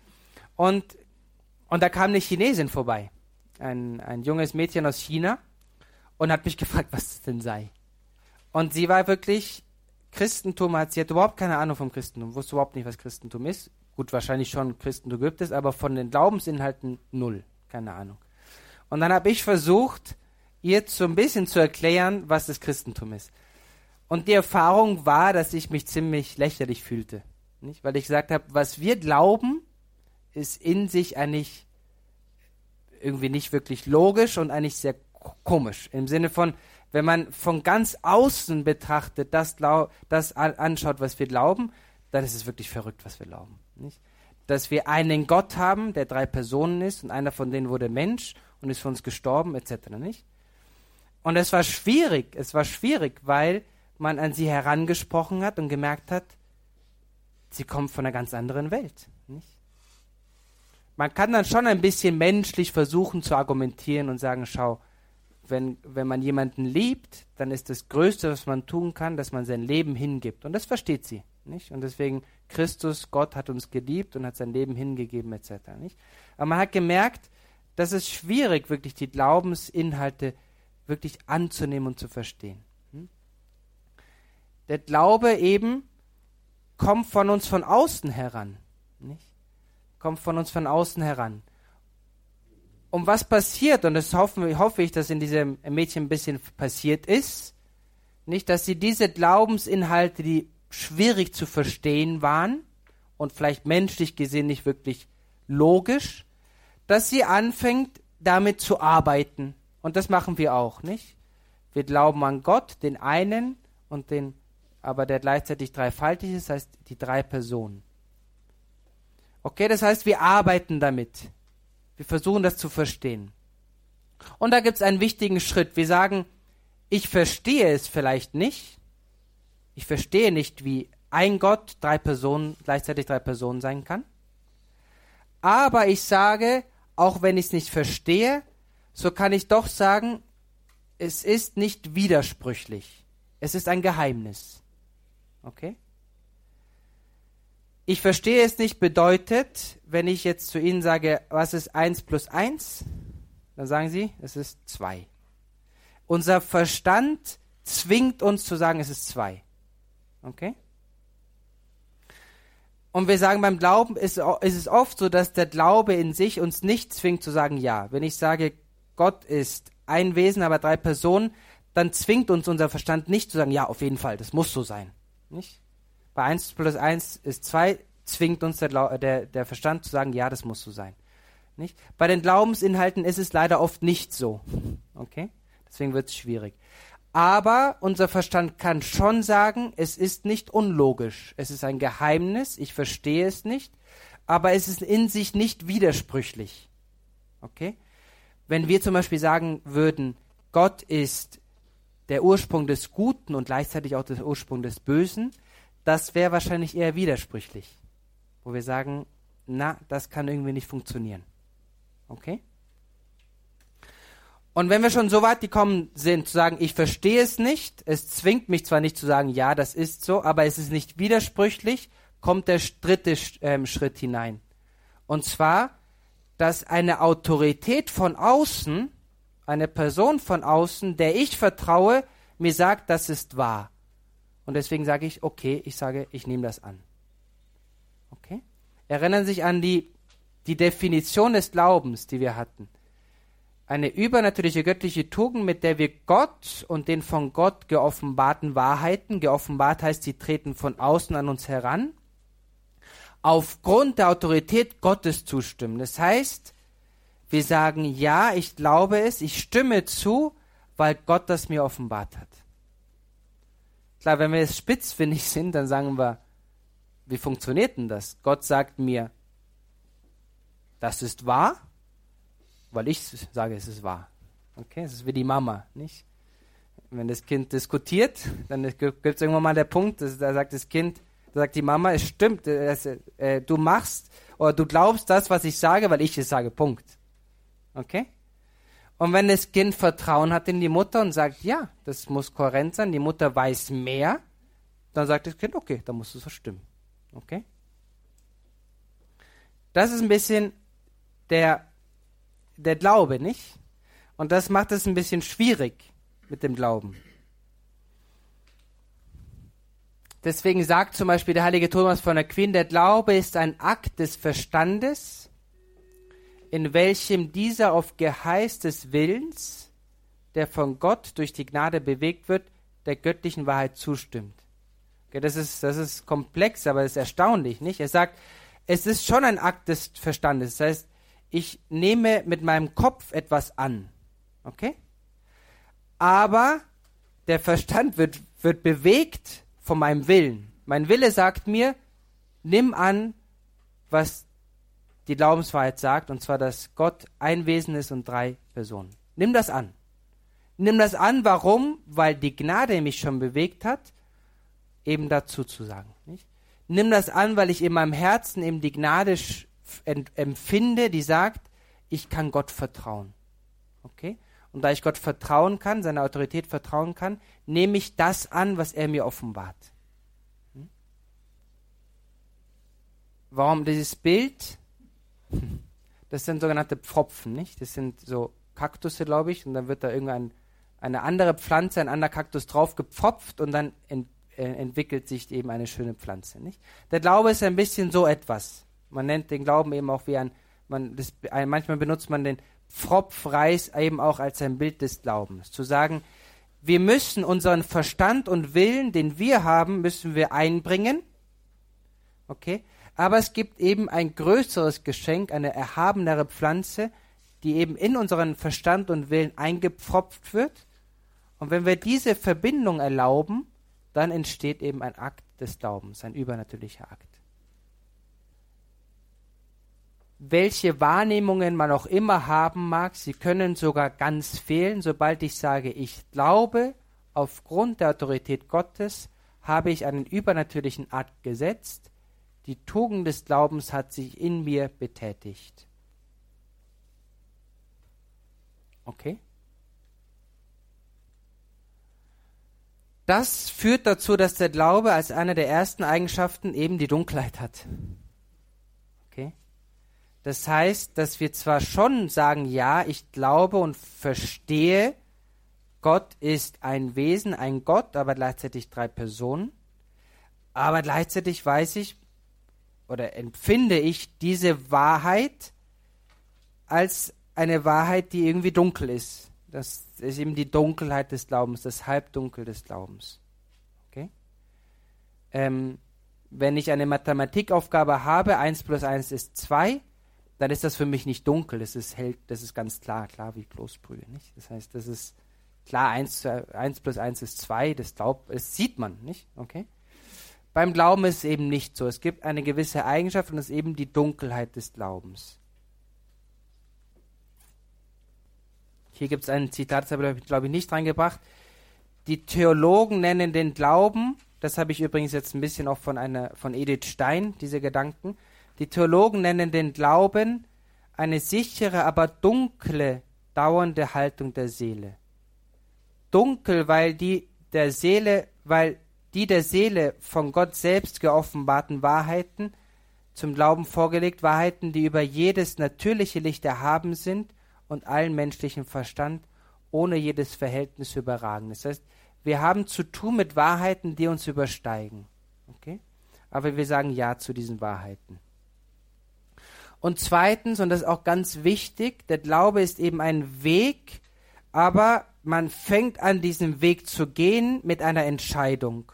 Und, und da kam eine Chinesin vorbei, ein, ein junges Mädchen aus China, und hat mich gefragt, was das denn sei. Und sie war wirklich, Christentum hat, sie hat überhaupt keine Ahnung vom Christentum, wusste überhaupt nicht, was Christentum ist. Gut, wahrscheinlich schon Christentum gibt es, aber von den Glaubensinhalten null, keine Ahnung. Und dann habe ich versucht, ihr so ein bisschen zu erklären, was das Christentum ist. Und die Erfahrung war, dass ich mich ziemlich lächerlich fühlte. Nicht? Weil ich gesagt habe, was wir glauben, ist in sich eigentlich irgendwie nicht wirklich logisch und eigentlich sehr komisch. Im Sinne von, wenn man von ganz außen betrachtet, das, das anschaut, was wir glauben, dann ist es wirklich verrückt, was wir glauben. Nicht? Dass wir einen Gott haben, der drei Personen ist und einer von denen wurde Mensch und ist für uns gestorben, etc. Nicht? Und es war schwierig, es war schwierig, weil man an sie herangesprochen hat und gemerkt hat, sie kommt von einer ganz anderen Welt. Nicht? Man kann dann schon ein bisschen menschlich versuchen zu argumentieren und sagen, schau, wenn, wenn man jemanden liebt, dann ist das Größte, was man tun kann, dass man sein Leben hingibt. Und das versteht sie. Nicht? Und deswegen, Christus, Gott hat uns geliebt und hat sein Leben hingegeben, etc. Nicht? Aber man hat gemerkt, das ist schwierig, wirklich die Glaubensinhalte wirklich anzunehmen und zu verstehen. Hm? Der Glaube eben kommt von uns von außen heran. Nicht? kommt von uns von außen heran. Und was passiert, und das hoffe, hoffe ich, dass in diesem Mädchen ein bisschen passiert ist, nicht, dass sie diese Glaubensinhalte, die schwierig zu verstehen waren und vielleicht menschlich gesehen nicht wirklich logisch, dass sie anfängt, damit zu arbeiten. Und das machen wir auch, nicht? Wir glauben an Gott, den einen und den, aber der gleichzeitig dreifaltig ist, heißt die drei Personen. Okay, das heißt, wir arbeiten damit. Wir versuchen das zu verstehen. Und da gibt es einen wichtigen Schritt. Wir sagen, ich verstehe es vielleicht nicht. Ich verstehe nicht, wie ein Gott drei Personen, gleichzeitig drei Personen sein kann. Aber ich sage, auch wenn ich es nicht verstehe, so kann ich doch sagen, es ist nicht widersprüchlich. Es ist ein Geheimnis. Okay? Ich verstehe es nicht bedeutet, wenn ich jetzt zu Ihnen sage, was ist 1 plus 1? Dann sagen Sie, es ist 2. Unser Verstand zwingt uns zu sagen, es ist 2. Okay? Und wir sagen, beim Glauben ist, ist es oft so, dass der Glaube in sich uns nicht zwingt zu sagen Ja. Wenn ich sage, Gott ist ein Wesen, aber drei Personen, dann zwingt uns unser Verstand nicht zu sagen, ja, auf jeden Fall, das muss so sein. Nicht? Bei 1 plus 1 ist 2, zwingt uns der, der, der Verstand zu sagen, ja, das muss so sein. Nicht? Bei den Glaubensinhalten ist es leider oft nicht so. Okay? Deswegen wird es schwierig. Aber unser Verstand kann schon sagen, es ist nicht unlogisch. Es ist ein Geheimnis, ich verstehe es nicht, aber es ist in sich nicht widersprüchlich. Okay? Wenn wir zum Beispiel sagen würden, Gott ist der Ursprung des Guten und gleichzeitig auch der Ursprung des Bösen, das wäre wahrscheinlich eher widersprüchlich. Wo wir sagen, na, das kann irgendwie nicht funktionieren. Okay? Und wenn wir schon so weit gekommen sind, zu sagen, ich verstehe es nicht, es zwingt mich zwar nicht zu sagen, ja, das ist so, aber es ist nicht widersprüchlich, kommt der dritte ähm, Schritt hinein. Und zwar, dass eine Autorität von außen, eine Person von außen, der ich vertraue, mir sagt, das ist wahr. Und deswegen sage ich, okay, ich sage, ich nehme das an. Okay? Erinnern sich an die, die Definition des Glaubens, die wir hatten. Eine übernatürliche göttliche Tugend, mit der wir Gott und den von Gott geoffenbarten Wahrheiten, geoffenbart heißt, sie treten von außen an uns heran, aufgrund der Autorität Gottes zustimmen. Das heißt, wir sagen, ja, ich glaube es, ich stimme zu, weil Gott das mir offenbart hat. Klar, wenn wir jetzt spitzfindig sind, dann sagen wir, wie funktioniert denn das? Gott sagt mir, das ist wahr, weil ich sage, es ist wahr. Okay, es ist wie die Mama, nicht? Wenn das Kind diskutiert, dann gibt es irgendwann mal der Punkt, dass, da sagt das Kind, da sagt die Mama, es stimmt, es, äh, du machst oder du glaubst das, was ich sage, weil ich es sage, Punkt. Okay? Und wenn das Kind Vertrauen hat in die Mutter und sagt, ja, das muss kohärent sein, die Mutter weiß mehr, dann sagt das Kind, okay, dann muss es so stimmen. Okay? Das ist ein bisschen der, der Glaube, nicht? Und das macht es ein bisschen schwierig mit dem Glauben. Deswegen sagt zum Beispiel der heilige Thomas von Aquin, der Glaube ist ein Akt des Verstandes, in welchem dieser auf Geheiß des Willens, der von Gott durch die Gnade bewegt wird, der göttlichen Wahrheit zustimmt. Okay, das, ist, das ist komplex, aber es ist erstaunlich, nicht? Er sagt, es ist schon ein Akt des Verstandes. Das heißt, ich nehme mit meinem Kopf etwas an. Okay? Aber der Verstand wird, wird bewegt von meinem Willen. Mein Wille sagt mir, nimm an, was die Glaubenswahrheit sagt, und zwar, dass Gott ein Wesen ist und drei Personen. Nimm das an. Nimm das an, warum? Weil die Gnade mich schon bewegt hat, eben dazu zu sagen. Nicht? Nimm das an, weil ich in meinem Herzen eben die Gnade empfinde, die sagt, ich kann Gott vertrauen. Okay? Und da ich Gott vertrauen kann, seiner Autorität vertrauen kann, nehme ich das an, was er mir offenbart. Hm? Warum dieses Bild? Das sind sogenannte Pfropfen, nicht? Das sind so Kaktusse, glaube ich, und dann wird da irgendeine eine andere Pflanze, ein anderer Kaktus drauf gepfropft und dann ent, äh, entwickelt sich eben eine schöne Pflanze, nicht? Der Glaube ist ein bisschen so etwas. Man nennt den Glauben eben auch wie ein, man, das, ein manchmal benutzt man den Pfropfreis eben auch als ein Bild des Glaubens. Zu sagen, wir müssen unseren Verstand und Willen, den wir haben, müssen wir einbringen. Okay? Aber es gibt eben ein größeres Geschenk, eine erhabenere Pflanze, die eben in unseren Verstand und Willen eingepfropft wird. Und wenn wir diese Verbindung erlauben, dann entsteht eben ein Akt des Glaubens, ein übernatürlicher Akt. Welche Wahrnehmungen man auch immer haben mag, sie können sogar ganz fehlen, sobald ich sage, ich glaube, aufgrund der Autorität Gottes habe ich einen übernatürlichen Akt gesetzt, die Tugend des Glaubens hat sich in mir betätigt. Okay? Das führt dazu, dass der Glaube als eine der ersten Eigenschaften eben die Dunkelheit hat. Das heißt, dass wir zwar schon sagen, ja, ich glaube und verstehe, Gott ist ein Wesen, ein Gott, aber gleichzeitig drei Personen. Aber gleichzeitig weiß ich oder empfinde ich diese Wahrheit als eine Wahrheit, die irgendwie dunkel ist. Das ist eben die Dunkelheit des Glaubens, das Halbdunkel des Glaubens. Okay? Ähm, wenn ich eine Mathematikaufgabe habe, 1 plus 1 ist 2, dann ist das für mich nicht dunkel, das ist hell, das ist ganz klar, klar wie Kloßbrühe, nicht? Das heißt, das ist klar, 1, 1 plus 1 ist 2, das, das sieht man, nicht? Okay? Beim Glauben ist es eben nicht so. Es gibt eine gewisse Eigenschaft und das ist eben die Dunkelheit des Glaubens. Hier gibt es ein Zitat, das habe ich, glaube ich, nicht reingebracht. Die Theologen nennen den Glauben, das habe ich übrigens jetzt ein bisschen auch von, einer, von Edith Stein, diese Gedanken, die Theologen nennen den Glauben eine sichere, aber dunkle, dauernde Haltung der Seele. Dunkel, weil die der Seele, weil die der Seele von Gott selbst geoffenbarten Wahrheiten zum Glauben vorgelegt, Wahrheiten, die über jedes natürliche Licht erhaben sind und allen menschlichen Verstand ohne jedes Verhältnis überragen. Das heißt, wir haben zu tun mit Wahrheiten, die uns übersteigen. Okay? Aber wir sagen Ja zu diesen Wahrheiten. Und zweitens, und das ist auch ganz wichtig, der Glaube ist eben ein Weg, aber man fängt an, diesen Weg zu gehen mit einer Entscheidung.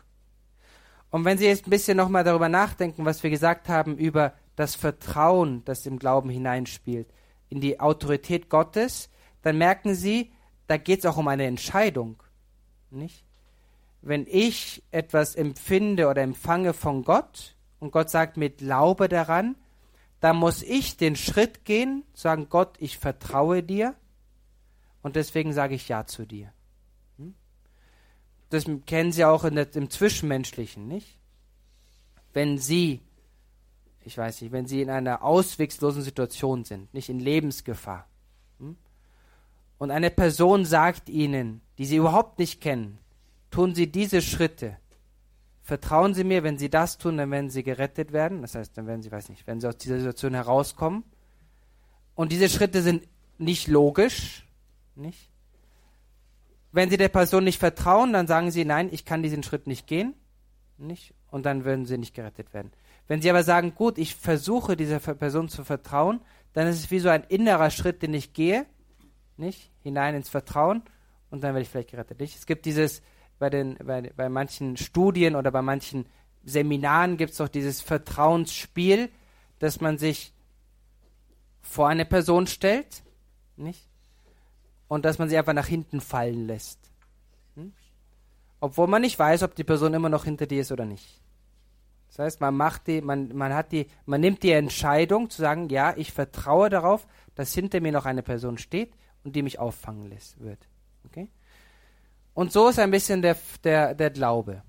Und wenn Sie jetzt ein bisschen nochmal darüber nachdenken, was wir gesagt haben über das Vertrauen, das im Glauben hineinspielt, in die Autorität Gottes, dann merken Sie, da geht es auch um eine Entscheidung. Nicht? Wenn ich etwas empfinde oder empfange von Gott und Gott sagt mir, glaube daran, da muss ich den Schritt gehen, sagen, Gott, ich vertraue dir und deswegen sage ich Ja zu dir. Hm? Das kennen Sie auch der, im Zwischenmenschlichen, nicht? Wenn Sie, ich weiß nicht, wenn Sie in einer ausweglosen Situation sind, nicht in Lebensgefahr, hm? und eine Person sagt Ihnen, die Sie überhaupt nicht kennen, tun Sie diese Schritte, vertrauen Sie mir, wenn Sie das tun, dann werden Sie gerettet werden. Das heißt, dann werden Sie, weiß nicht, wenn Sie aus dieser Situation herauskommen. Und diese Schritte sind nicht logisch, nicht? Wenn Sie der Person nicht vertrauen, dann sagen Sie, nein, ich kann diesen Schritt nicht gehen, nicht? Und dann würden Sie nicht gerettet werden. Wenn Sie aber sagen, gut, ich versuche dieser Person zu vertrauen, dann ist es wie so ein innerer Schritt, den ich gehe, nicht? Hinein ins Vertrauen und dann werde ich vielleicht gerettet. Nicht? Es gibt dieses, bei, den, bei, bei manchen Studien oder bei manchen Seminaren gibt es doch dieses Vertrauensspiel, dass man sich vor eine Person stellt, nicht? Und dass man sie einfach nach hinten fallen lässt. Hm? Obwohl man nicht weiß, ob die Person immer noch hinter dir ist oder nicht. Das heißt, man macht die, man, man hat die, man nimmt die Entscheidung zu sagen, ja, ich vertraue darauf, dass hinter mir noch eine Person steht und die mich auffangen lässt, wird. Okay? Und so ist ein bisschen der, der, der Glaube.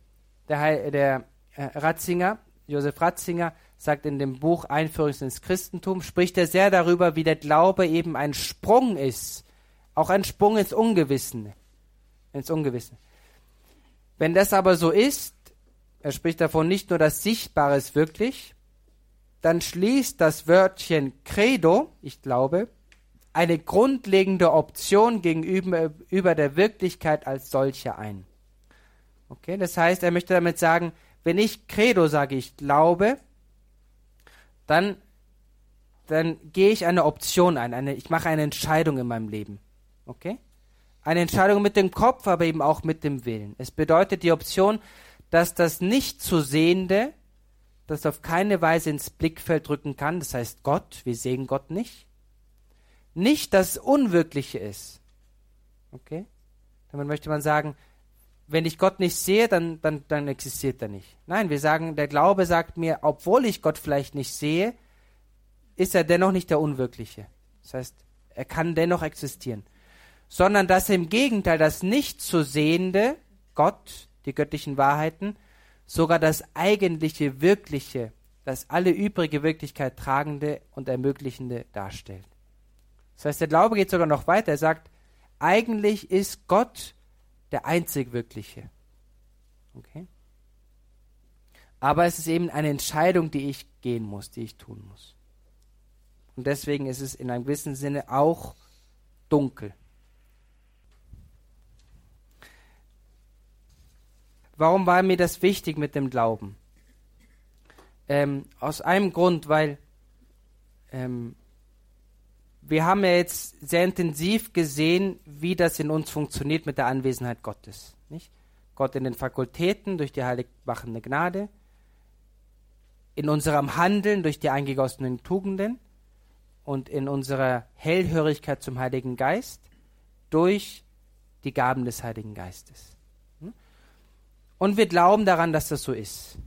Der, der äh, Ratzinger, Josef Ratzinger, sagt in dem Buch Einführung ins Christentum, spricht er sehr darüber, wie der Glaube eben ein Sprung ist. Auch ein Sprung ins Ungewissene. Ins Ungewissene. Wenn das aber so ist, er spricht davon nicht nur das Sichtbare ist wirklich, dann schließt das Wörtchen Credo, ich glaube, eine grundlegende Option gegenüber über der Wirklichkeit als solche ein. Okay, das heißt, er möchte damit sagen, wenn ich Credo sage, ich glaube, dann dann gehe ich eine Option ein, eine, ich mache eine Entscheidung in meinem Leben. Okay? Eine Entscheidung mit dem Kopf, aber eben auch mit dem Willen. Es bedeutet die Option, dass das nicht zu Sehende, das auf keine Weise ins Blickfeld rücken kann, das heißt Gott, wir sehen Gott nicht, nicht das Unwirkliche ist. Okay? Damit möchte man sagen, wenn ich Gott nicht sehe, dann, dann, dann existiert er nicht. Nein, wir sagen, der Glaube sagt mir, obwohl ich Gott vielleicht nicht sehe, ist er dennoch nicht der Unwirkliche. Das heißt, er kann dennoch existieren. Sondern dass im Gegenteil das nicht zu sehende, Gott, die göttlichen Wahrheiten, sogar das eigentliche, wirkliche, das alle übrige Wirklichkeit tragende und ermöglichende darstellt. Das heißt, der Glaube geht sogar noch weiter. Er sagt, eigentlich ist Gott der einzig Wirkliche. Okay? Aber es ist eben eine Entscheidung, die ich gehen muss, die ich tun muss. Und deswegen ist es in einem gewissen Sinne auch dunkel. Warum war mir das wichtig mit dem Glauben? Ähm, aus einem Grund, weil ähm, wir haben ja jetzt sehr intensiv gesehen, wie das in uns funktioniert mit der Anwesenheit Gottes. Nicht? Gott in den Fakultäten durch die heiligmachende Gnade, in unserem Handeln durch die eingegossenen Tugenden und in unserer Hellhörigkeit zum Heiligen Geist durch die Gaben des Heiligen Geistes. Und wir glauben daran, dass das so ist.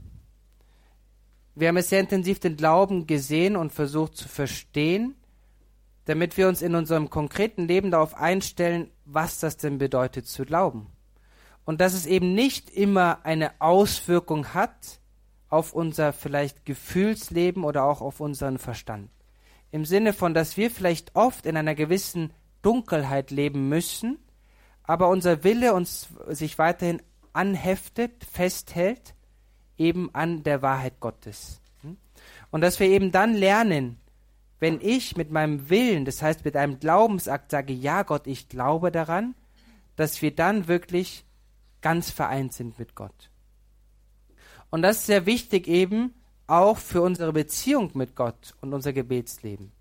Wir haben es sehr intensiv den Glauben gesehen und versucht zu verstehen damit wir uns in unserem konkreten Leben darauf einstellen, was das denn bedeutet zu glauben. Und dass es eben nicht immer eine Auswirkung hat auf unser vielleicht Gefühlsleben oder auch auf unseren Verstand. Im Sinne von, dass wir vielleicht oft in einer gewissen Dunkelheit leben müssen, aber unser Wille uns sich weiterhin anheftet, festhält, eben an der Wahrheit Gottes. Und dass wir eben dann lernen, wenn ich mit meinem Willen, das heißt mit einem Glaubensakt sage, ja Gott, ich glaube daran, dass wir dann wirklich ganz vereint sind mit Gott. Und das ist sehr wichtig eben auch für unsere Beziehung mit Gott und unser Gebetsleben.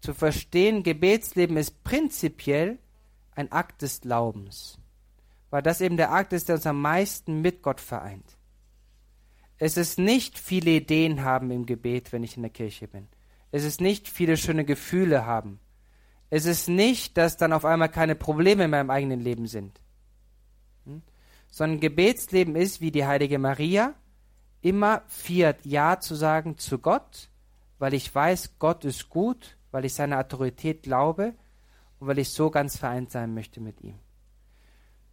Zu verstehen, Gebetsleben ist prinzipiell ein Akt des Glaubens, weil das eben der Akt ist, der uns am meisten mit Gott vereint. Es ist nicht viele Ideen haben im Gebet, wenn ich in der Kirche bin. Es ist nicht viele schöne Gefühle haben. Es ist nicht, dass dann auf einmal keine Probleme in meinem eigenen Leben sind. Hm? Sondern Gebetsleben ist, wie die heilige Maria, immer vier Ja zu sagen zu Gott, weil ich weiß, Gott ist gut, weil ich seine Autorität glaube und weil ich so ganz vereint sein möchte mit ihm.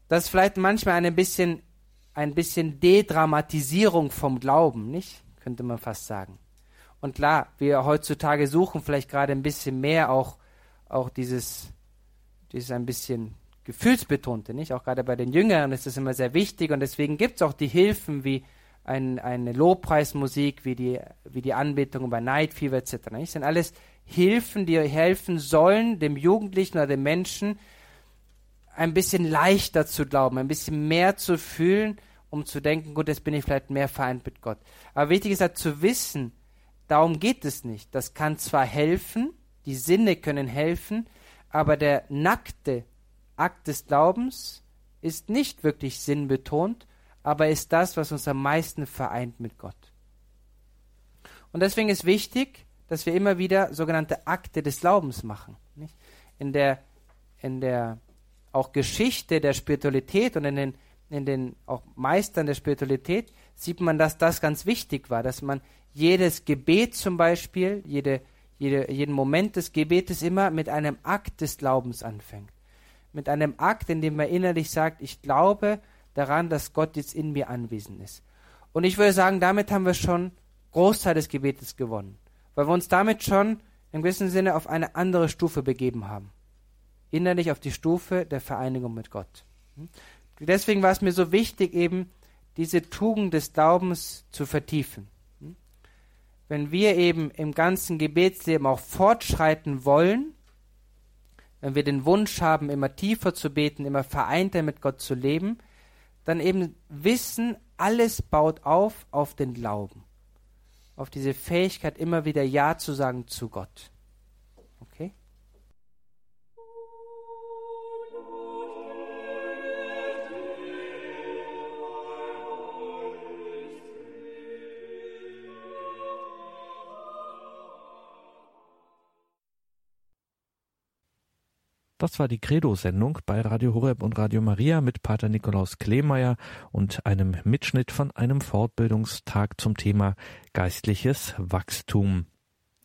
Das ist vielleicht manchmal ein bisschen, ein bisschen Dedramatisierung vom Glauben, nicht? Könnte man fast sagen. Und klar, wir heutzutage suchen vielleicht gerade ein bisschen mehr auch, auch dieses, dieses ein bisschen gefühlsbetonte, nicht? Auch gerade bei den Jüngeren ist das immer sehr wichtig und deswegen gibt es auch die Hilfen wie ein, eine Lobpreismusik, wie die, wie die Anbetung bei Night Fever etc. Das sind alles Hilfen, die helfen sollen, dem Jugendlichen oder dem Menschen ein bisschen leichter zu glauben, ein bisschen mehr zu fühlen, um zu denken, gut, jetzt bin ich vielleicht mehr vereint mit Gott. Aber wichtig ist halt zu wissen, Darum geht es nicht. Das kann zwar helfen, die Sinne können helfen, aber der nackte Akt des Glaubens ist nicht wirklich sinnbetont, aber ist das, was uns am meisten vereint mit Gott. Und deswegen ist wichtig, dass wir immer wieder sogenannte Akte des Glaubens machen. Nicht? In der, in der auch Geschichte der Spiritualität und in den, in den auch Meistern der Spiritualität sieht man, dass das ganz wichtig war, dass man jedes Gebet zum Beispiel, jede, jede, jeden Moment des Gebetes immer mit einem Akt des Glaubens anfängt. Mit einem Akt, in dem man innerlich sagt, ich glaube daran, dass Gott jetzt in mir anwesend ist. Und ich würde sagen, damit haben wir schon Großteil des Gebetes gewonnen, weil wir uns damit schon im gewissen Sinne auf eine andere Stufe begeben haben. Innerlich auf die Stufe der Vereinigung mit Gott. Deswegen war es mir so wichtig, eben diese Tugend des Glaubens zu vertiefen wenn wir eben im ganzen Gebetsleben auch fortschreiten wollen, wenn wir den Wunsch haben, immer tiefer zu beten, immer vereinter mit Gott zu leben, dann eben wissen, alles baut auf auf den Glauben, auf diese Fähigkeit, immer wieder Ja zu sagen zu Gott. Das war die Credo-Sendung bei Radio Horeb und Radio Maria mit Pater Nikolaus Kleemeyer und einem Mitschnitt von einem Fortbildungstag zum Thema geistliches Wachstum.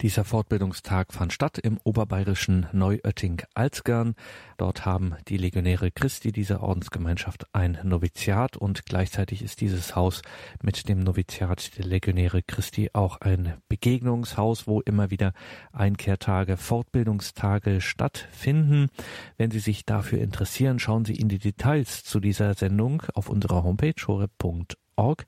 Dieser Fortbildungstag fand statt im oberbayerischen Neuötting-Alzgern. Dort haben die Legionäre Christi dieser Ordensgemeinschaft ein Noviziat und gleichzeitig ist dieses Haus mit dem Noviziat der Legionäre Christi auch ein Begegnungshaus, wo immer wieder Einkehrtage, Fortbildungstage stattfinden. Wenn Sie sich dafür interessieren, schauen Sie in die Details zu dieser Sendung auf unserer Homepage horeb.org.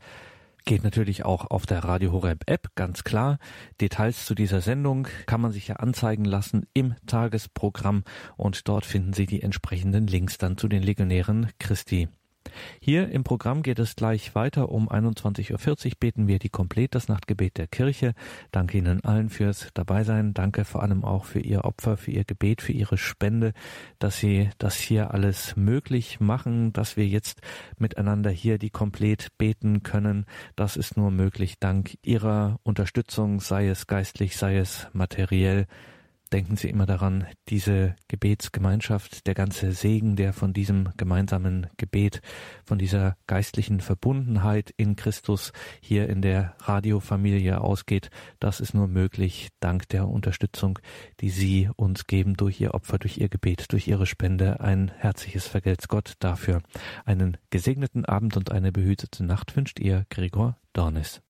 Geht natürlich auch auf der Radio Horeb App, ganz klar. Details zu dieser Sendung kann man sich ja anzeigen lassen im Tagesprogramm und dort finden Sie die entsprechenden Links dann zu den Legionären Christi. Hier im Programm geht es gleich weiter. Um 21.40 Uhr beten wir die Komplett, das Nachtgebet der Kirche. Danke Ihnen allen fürs Dabeisein. Danke vor allem auch für Ihr Opfer, für Ihr Gebet, für Ihre Spende, dass Sie das hier alles möglich machen, dass wir jetzt miteinander hier die Komplett beten können. Das ist nur möglich dank Ihrer Unterstützung, sei es geistlich, sei es materiell denken Sie immer daran, diese Gebetsgemeinschaft, der ganze Segen, der von diesem gemeinsamen Gebet, von dieser geistlichen Verbundenheit in Christus hier in der Radiofamilie ausgeht, das ist nur möglich dank der Unterstützung, die Sie uns geben durch Ihr Opfer, durch Ihr Gebet, durch Ihre Spende. Ein herzliches Vergelt's Gott dafür. Einen gesegneten Abend und eine behütete Nacht wünscht Ihr Gregor Dornis.